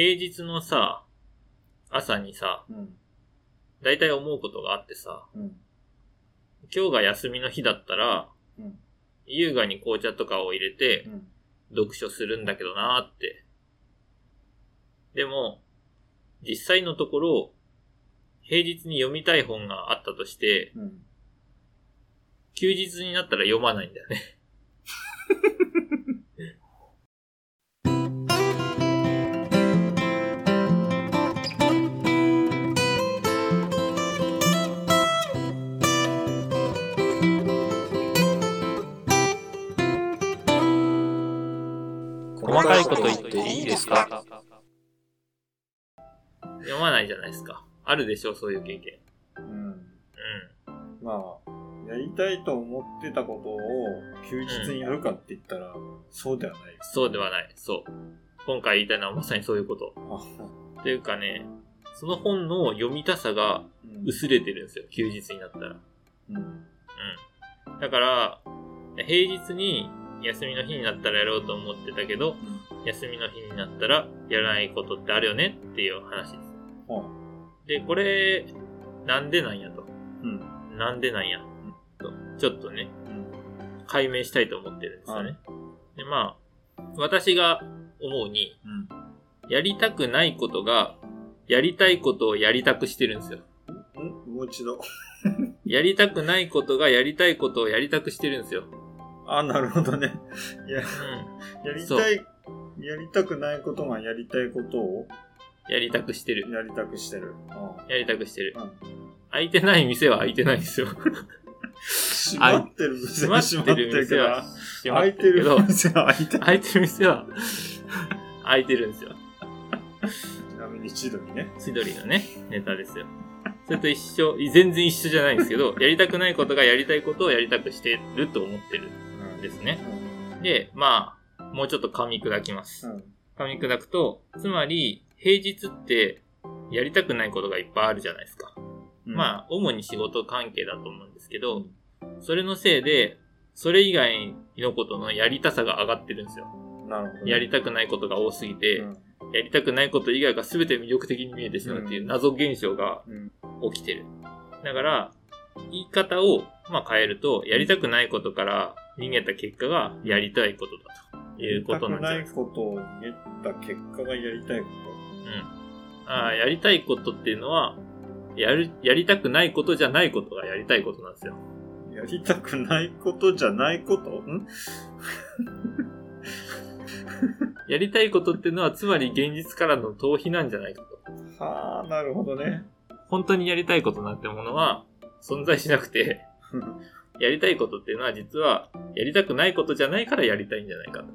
平日のさ、朝にさ、うん。思うことがあってさ、うん。今日が休みの日だったら、うん。優雅に紅茶とかを入れて。読書するんだけどなーって。でも、実際のところ、平日に読みたい本があったとして、うん。休日になったら読まないんだよね。か読まないじゃないですか。あるでしょ、そういう経験。うん。うまあ、やりたいと思ってたことを休日にやるかって言ったら、そうではないん。そうではない。そう。今回言いたいのはまさにそういうこと。あというかね、その本の読みたさがうん薄れてるんですよ、休日になったら。うん。うん。だから、平日に休みの日になったらやろうと思ってたけど、休みの日になったらやらないことってあるよねっていう話です。はで、これ、なんでなんやと。うん。なんでなんや。とちょっとね、うん。解明したいと思ってるんですよね。で、まあ、私が思うに、うん。やりたくないことが、やりたいことをやりたくしてるんですよ。んもう一度。やりたくないことがやりたいことをやりたくしてるんですよ。あ、なるほどね。いや、うやりたい、やりたくないことがやりたいことを？ん。やりたくしてる。やりたくしてる。あやりたくしてる。うん開いてない店は開いてないんですよ。閉まってる店は閉まってるけど、開いてるけど、店は開いてる。開いてる店は開いてるんですよ。ちなみに千鳥ね。千鳥のね、ネタですよ。それと一緒、全然一緒じゃないんですけど、やりたくないことがやりたいことをやりたくしてると思ってるんですね。で、まあ、もうちょっと噛み砕きます。うん。噛み砕くと、つまり、平日って、やりたくないことがいっぱいあるじゃないですか。うん。まあ、主に仕事関係だと思うんですけど、それのせいで、それ以外のことのやりたさが上がってるんですよ。なるほどね。やりたくないことが多すぎて、うんやりたくないこと以外が全て魅力的に見えてしまうっていう謎現象がうん。起きてる。だから、言い方を、まあ、変えると、やりたくないことから逃げた結果がやりたいことだということなんじゃないですか。やりたくないことを言った結果がやりたいこうん。ああ、やりたいことっていうのは、やる、やりたくないことじゃないことがやりたいことなんですよ。と。やりたくないことじゃないこと？ん？やりたいことっていうのは、つまり現実からの逃避なんじゃないかと。はあ、なるほどね。本当にやりたいことなんてものは存在しなくて、やりたいことっていうのは実は、やりたくないことじゃないからやりたいんじゃないかと。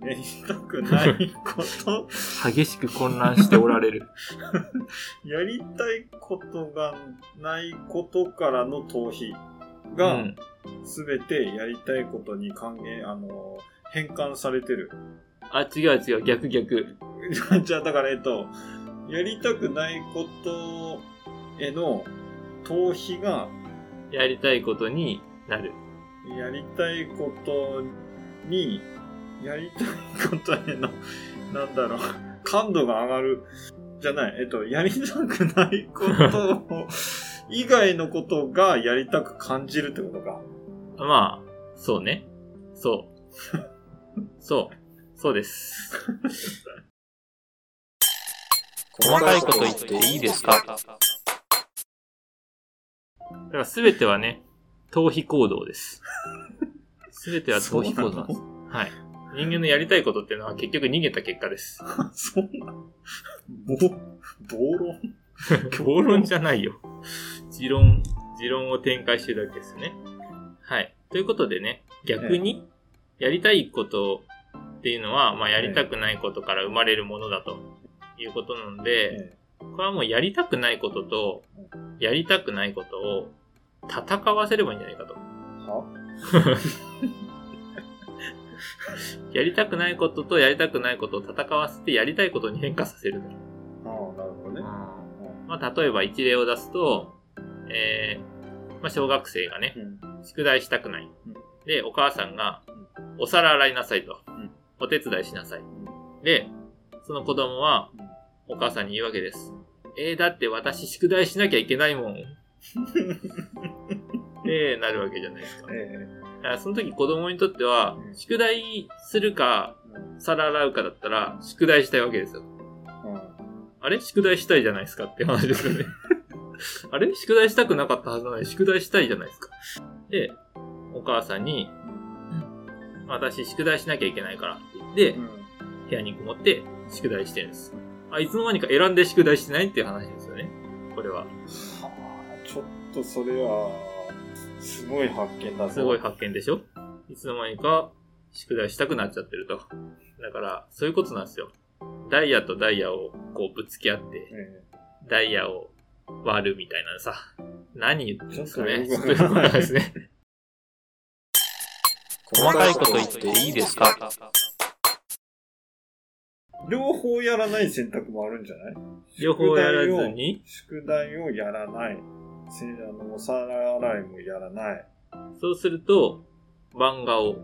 やりたくないこと、激しく混乱しておられる。やりたいことがないことからの逃避うが、ん。すべてやりたいことに還元、あの、変換されてる。あ、違う違う、逆逆。じゃあ、だから、えっと、やりたくないことへの逃避が、やりたいことになる。やりたいことに、やりたいことへの、なんだろう、感度が上がる。じゃない、えっと、やりたくないことを、以外のことがやりたく感じるってことか。まあ、そうね。そう。そう。そうです。細かいこと言っていいですか？だから全てはね、逃避行動です。全ては逃避行動なんです。はい。人間のやりたいことっていうのは結局逃げた結果です。そうなのぼ、暴論？暴論じゃないよ。持論、持論を展開してるだけですね。はい。ということでね、逆に、やりたいことっていうのは、まあ、やりたくないことから生まれるものだということなので、えこれはもうやりたくないことと、やりたくないことを戦わせればいいんじゃないかと。は？やりたくないこととやりたくないことを戦わせてやりたいことに変化させると。ああ、なるほどね。まあ、例えば一例を出すと、えー、まあ、小学生がね、うん。宿題したくないうん。で、お母さんが、お皿洗いなさいとうん。お手伝いしなさい。で、その子供は、お母さんに言うわけです。えー、だって私宿題しなきゃいけないもん。で、なるわけじゃないですか。えだからその時子供にとってはう、ん宿題するか、皿洗うかだったら、宿題したいわけですよ。あれ？宿題したいじゃないですかって話ですよね。あれ？宿題したくなかったはずなのに、宿題したいじゃないですか。で、お母さんに、私宿題しなきゃいけないからって言って、うん部屋にこもって宿題してるんです。あ、いつの間にか選んで宿題してないっていう話ですよね。これは。はあ、ちょっとそれは、すごい発見だぞ。すごい発見でしょ？いつの間にか宿題したくなっちゃってると。だから、そういうことなんですよ。ダイヤとダイヤをこうぶつけ合って、えダイヤを割るみたいなさ。何言ってるんですかね。そういうことなんですね。細かいこと言っていいですか？え両方やらない選択もあるんじゃない？両方やらずに、宿題をやらない。せあの、お皿洗いもやらない。そうすると、漫画を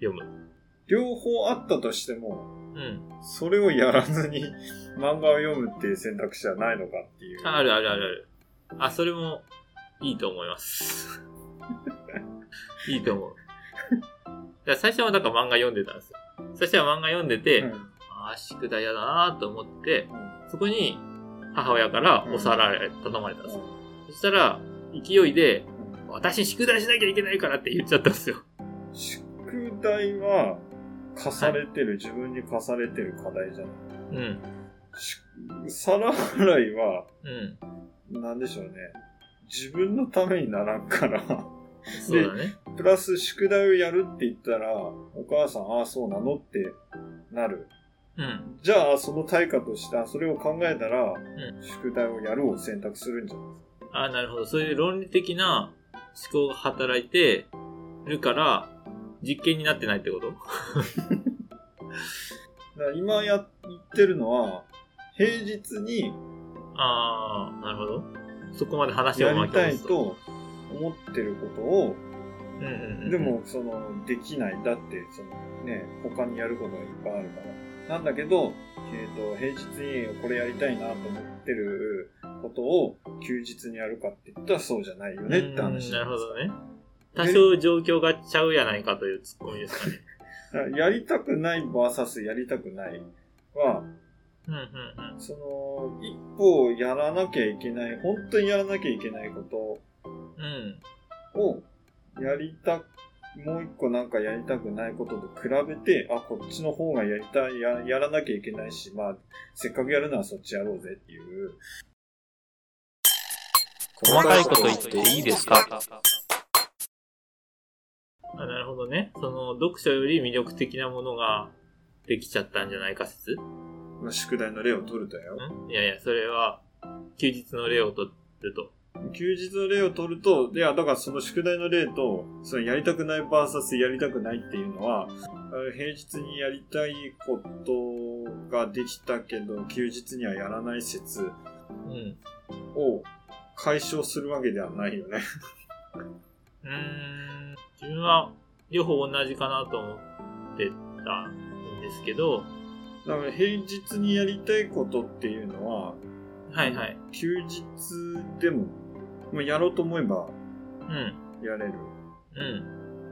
読む。両方あったとしても、うん。それをやらずに 漫画を読むっていう選択肢はないのかっていう。あるあるあるある。あ、それもいいと思います。いいと思う。だ最初はだから漫画読んでたんですよ。最初は漫画読んでて、うんああ、宿題やだなと思って、うんそこに母親からお皿頼まれたんですよ。そしたら、勢いで、私宿題しなきゃいけないからって言っちゃったんですよ。宿題は課されてる、自分に課されてる課題じゃない。うん。し皿洗いは、うん。なんでしょうね。自分のためにならんから。そうだね。プラス宿題をやるって言ったら、お母さん、ああ、そうなのってなる。うん。じゃあ、その対価として、あそれを考えたら、ん宿題をやるを選択するんじゃないですか。ああ、なるほど。そういう論理的な思考が働いてるから、実験になってないってこと？だから今やってるのは、平日にああ、なるほど。そこまで話をやりたいと。と思ってることを、うんうんうん、で、も、その、できない。だって、その、ね、他にやることがいっぱいあるから。なんだけど、えっ、と、平日にこれやりたいなと思ってることを休日にやるかって言ったらそうじゃないよねって話うんなるほど。どね。多少状況がちゃうやないかというツッコミですかね。やりたくない VS やりたくないは、うんうんうん。その、一歩やらなきゃいけない、本当にやらなきゃいけないこうん。とをやりた、もう一個なんかやりたくないことと比べて、あ、こっちの方がやりたい、ややらなきゃいけないし、まあ、せっかくやるならそっちやろうぜっていう。細かいこと言っていいですか？あなるほどね。その、読書より魅力的なものができちゃったんじゃないか説？まあ、宿題の例を取るとよ。ん？いやいや、それは、休日の例をとると。休日の例を取ると、いや、だからその宿題の例と、そのやりたくない VS やりたくないっていうのは、あ平日にやりたいことができたけど、休日にはやらない説うん。を解消するわけではないよね。うーん。自分は、両方同じかなと思ってたんですけど、だから平日にやりたいことっていうのは、はいはい。休日でも、まあ、やろうと思えばうん。やれる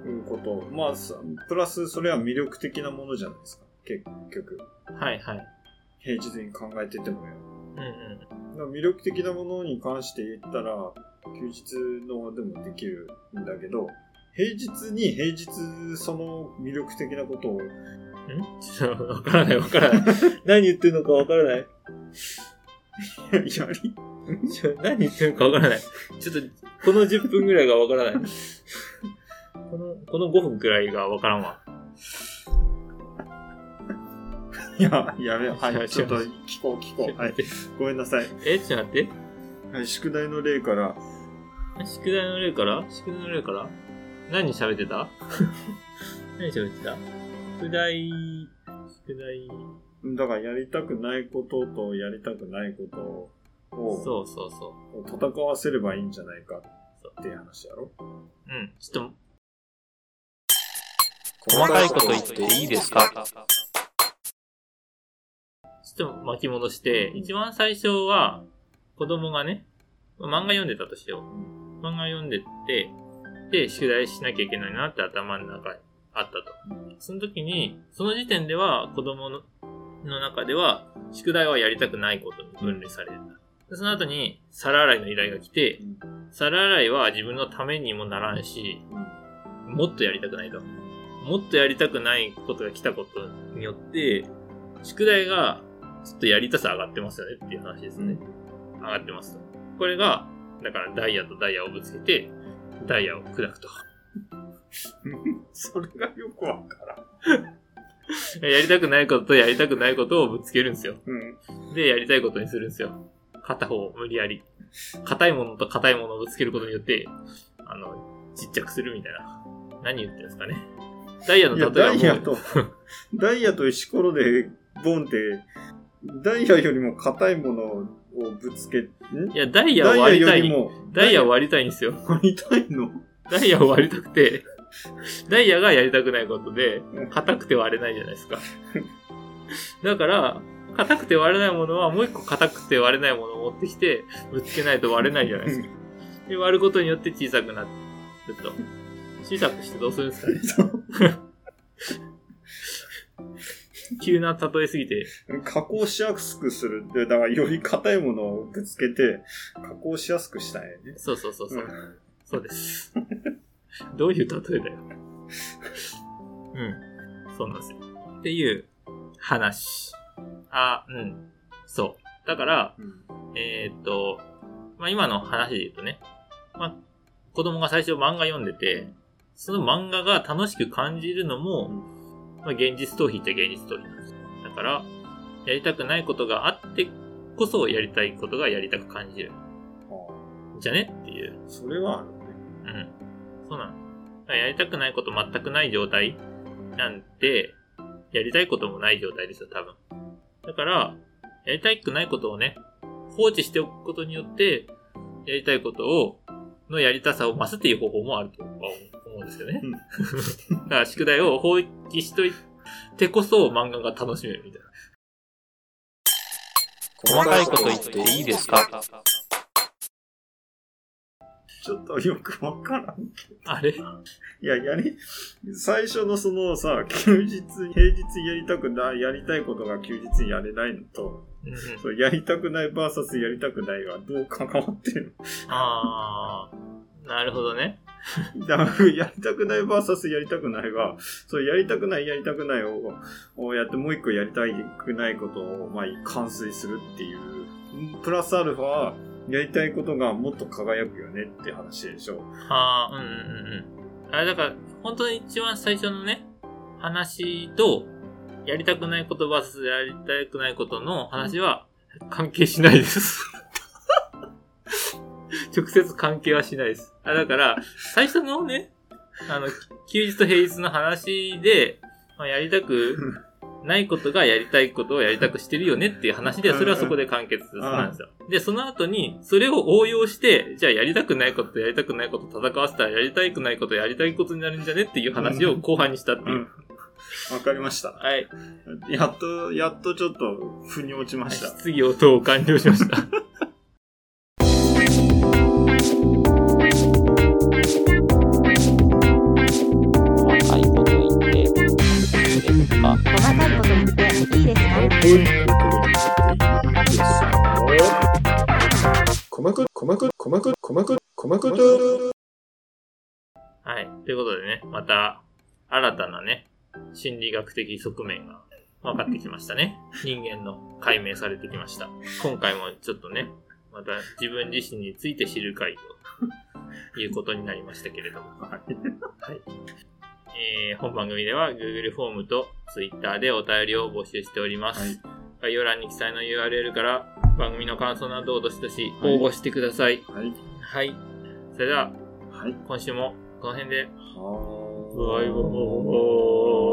うん。こと。まあ、さプラスそれは魅力的なものじゃないですか。結局。はいはい。平日に考えててもやる。うんうん。魅力的なものに関して言ったら、休日のでもできるんだけど、平日に平日その魅力的なことを、ん？ちょっとわからないわからない。何言ってるのかわからない？やり、何言ってるのかわからない。ちょっと、この10分ぐらいがわからない。この、この5分くらいがわからんわ。いや、やめよう。はい、ちょっと聞こう聞こう。はい、ごめんなさい。え、ちょっと待って。はい、宿題の例から、宿題の例から？宿題の例から？何喋ってた？何喋ってた？宿題、宿題、だからやりたくないこととやりたくないことを。そうそうそう。戦わせればいいんじゃないかっていう。話やろ。うん。ちょっと、細かいこと言っていいですか？ちょっと巻き戻して、一番最初は、子供がね、漫画読んでたとしよう。漫画読んでて、で、宿題しなきゃいけないなって頭の中にあったと。その時に、その時点では子供のの中では、宿題はやりたくないことに分類される。でその後に、皿洗いの依頼が来て、皿洗いは自分のためにもならんし、もっとやりたくないと。もっとやりたくないことが来たことによって、宿題がちょっとやりたさ上がってますよねっていう話ですね。上がってますと。これが、だからダイヤとダイヤをぶつけて、ダイヤを砕くと。それがよくわからん。やりたくないこととやりたくないことをぶつけるんですよ。うん。で、やりたいことにするんですよ。片方を無理やり。硬いものと硬いものをぶつけることによって、あの、ちっちゃくするみたいな。何言ってるんですかね。ダイヤの例えはダイヤと、ダイヤと石ころでボンって、ダイヤよりも硬いものをぶつけ、ん？いや、ダイヤを割りたい。ダイヤを割りたいんですよ。割りたいの？ダイヤを割りたくて、ダイヤがやりたくないことで、硬くて割れないじゃないですか。だから、硬くて割れないものはもう一個硬くて割れないものを持ってきて、ぶつけないと割れないじゃないですか。で、割ることによって小さくなると。小さくしてどうするんですかね。急な例えすぎて、加工しやすくするって、だからより硬いものをぶつけて、加工しやすくしたいね。そうそうそうそう。うんそうです。どういう例えだよ。うん。そうなんですよ。っていう話。あ、うん。そう。だから、うんえーっと、まあ、今の話で言うとね、まあ、子供が最初漫画読んでて、その漫画が楽しく感じるのも、まあ、現実逃避っちゃ現実逃避なんですよ。だから、やりたくないことがあってこそやりたいことがやりたく感じる。あじゃねっていう。あそれはあるね。うん。そうなの。やりたくないこと全くない状態なんて、やりたいこともない状態ですよ、多分。だから、やりたくないことをね、放置しておくことによって、やりたいことを、のやりたさを増すっていう方法もあるとは思うんですよね。うん だから宿題を放棄しといてこそ漫画が楽しめるみたいな。細かいこと言っていいですか？ちょっとよくわからん。あれ？いや、やり、最初のそのさ、休日、平日やりたくない、やりたいことが休日にやれないのと。そうやりたくないバーサスやりたくないはどう関わってるあー、なるほどね。やりたくないバーサスやりたくないは、そうやりたくない、やりたくないを、をやってもう一個やりたくないことを、まあ、完遂するっていう。プラスアルファ、やりたいことがもっと輝くよねって話でしょ。ああ、うんうんうん。あれだから、本当に一番最初のね、話と、やりたくないことバスやりたくないことの話は関係しないです。直接関係はしないです。あだから、最初のね、あの、休日と平日の話で、まあ、やりたくないことがやりたいことをやりたくしてるよねっていう話で、それはそこで完結なんですよ。で、その後に、それを応用して、じゃあやりたくないこととやりたくないこと戦わせたらやりたくないことやりたいことになるんじゃねっていう話を後半にしたっていう。うん。わかりました。はい。やっと、やっとちょっと、腑に落ちました。質疑応答を完了しました。ですか細く、細く、細く、細く、細くと。はい。ということでね、また、新たなね、心理学的側面が分かってきましたね。人間の解明されてきました。今回もちょっとね、また自分自身について知る回ということになりましたけれども。ー本番組では Google フォームと Twitter でお便りを募集しております。概要欄に記載の URL から番組の感想などをどしどし応募してください。はい。はい。それでは、はい。今週もこの辺ではーバイバーイ。